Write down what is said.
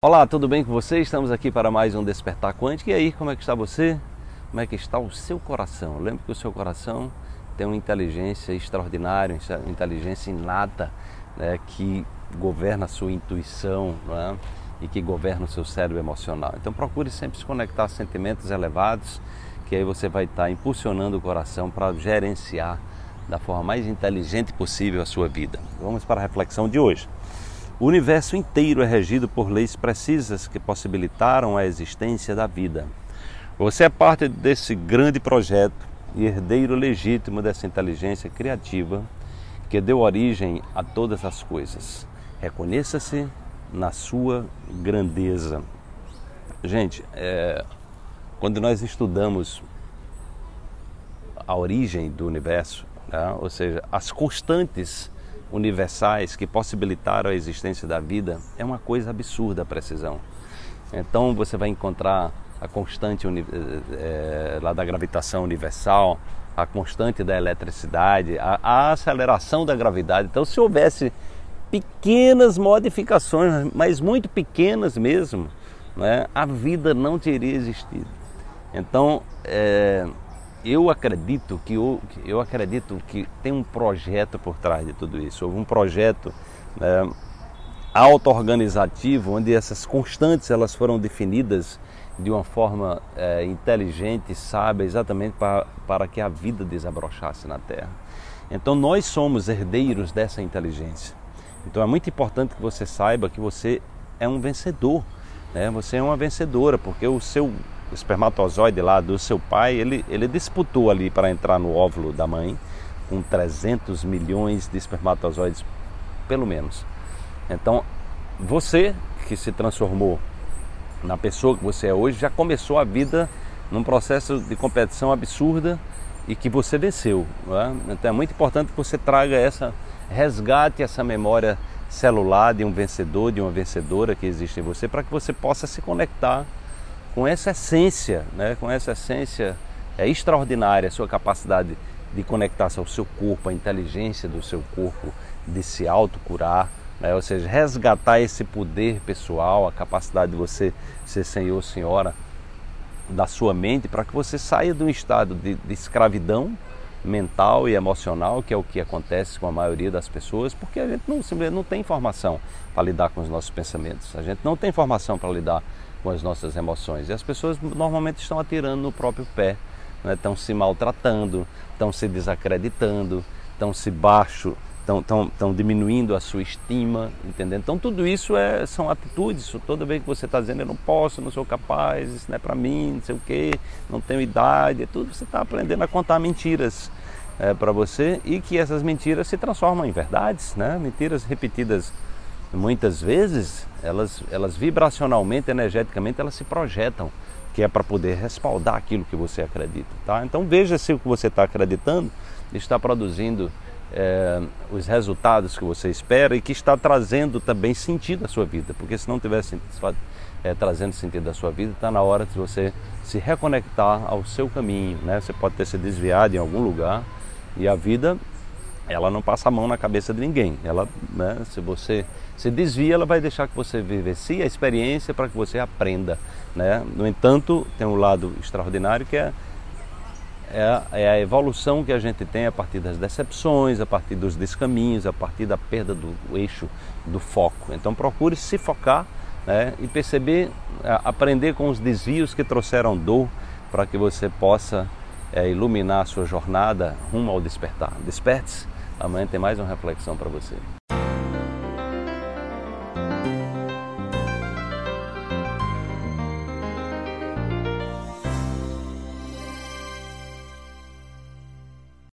Olá, tudo bem com você? Estamos aqui para mais um Despertar Quântico. E aí, como é que está você? Como é que está o seu coração? Lembre que o seu coração tem uma inteligência extraordinária, uma inteligência inata, né, que governa a sua intuição né, e que governa o seu cérebro emocional. Então procure sempre se conectar a sentimentos elevados, que aí você vai estar impulsionando o coração para gerenciar da forma mais inteligente possível a sua vida. Vamos para a reflexão de hoje. O universo inteiro é regido por leis precisas que possibilitaram a existência da vida. Você é parte desse grande projeto e herdeiro legítimo dessa inteligência criativa que deu origem a todas as coisas. Reconheça-se na sua grandeza. Gente, é, quando nós estudamos a origem do universo, né, ou seja, as constantes universais que possibilitaram a existência da vida é uma coisa absurda a precisão. Então você vai encontrar a constante é, lá da gravitação universal, a constante da eletricidade, a, a, aceleração da gravidade. Então, se houvesse pequenas modificações, mas muito pequenas mesmo, né, a vida não teria existido. Então, é, eu acredito que eu, eu acredito que tem um projeto por trás de tudo isso. Houve um projeto né, auto-organizativo onde essas constantes elas foram definidas de uma forma é, inteligente, sábia, exatamente para, para que a vida desabrochasse na Terra. Então nós somos herdeiros dessa inteligência. Então é muito importante que você saiba que você é um vencedor. Né? Você é uma vencedora, porque o seu espermatozoide lá do seu pai, ele, ele disputou ali para entrar no óvulo da mãe, com 300 milhões de espermatozoides, pelo menos. Então, você que se transformou na pessoa que você é hoje, já começou a vida num processo de competição absurda e que você venceu. É? Então é muito importante que você traga essa, resgate essa memória celular de um vencedor, de uma vencedora que existe em você, para que você possa se conectar com essa essência, né, com essa essência é extraordinária, a sua capacidade de conectar-se ao seu corpo, a inteligência do seu corpo, de se autocurar, né, ou seja, resgatar esse poder pessoal, a capacidade de você ser senhor, senhora da sua mente, para que você saia de um estado de, de escravidão mental e emocional, que é o que acontece com a maioria das pessoas, porque a gente não, simplesmente não tem informação para lidar com os nossos pensamentos, a gente não tem informação para lidar com as nossas emoções. E as pessoas normalmente estão atirando no próprio pé, né? estão se maltratando, estão se desacreditando, estão se baixo, estão, estão, estão diminuindo a sua estima, entendendo? Então tudo isso é, são atitudes, toda vez que você está dizendo eu não posso, não sou capaz, isso não é para mim, não sei o quê, não tenho idade, é tudo você está aprendendo a contar mentiras é, para você e que essas mentiras se transformam em verdades, né? mentiras repetidas muitas vezes elas, elas vibracionalmente, energeticamente, elas se projetam, que é para poder respaldar aquilo que você acredita. Tá? Então veja se o que você está acreditando está produzindo é, os resultados que você espera e que está trazendo também sentido à sua vida, porque se não tiver é, trazendo sentido à sua vida, está na hora de você se reconectar ao seu caminho. Né? Você pode ter se desviado em algum lugar e a vida ela não passa a mão na cabeça de ninguém. Ela, né, se você se desvia, ela vai deixar que você vivencie a experiência para que você aprenda. Né? No entanto, tem um lado extraordinário que é, é, é, a evolução que a gente tem a partir das decepções, a partir dos descaminhos, a partir da perda do eixo do foco. Então procure se focar né, e perceber, aprender com os desvios que trouxeram dor para que você possa é, iluminar a sua jornada rumo ao despertar. Desperte-se Amanhã tem mais uma reflexão para você.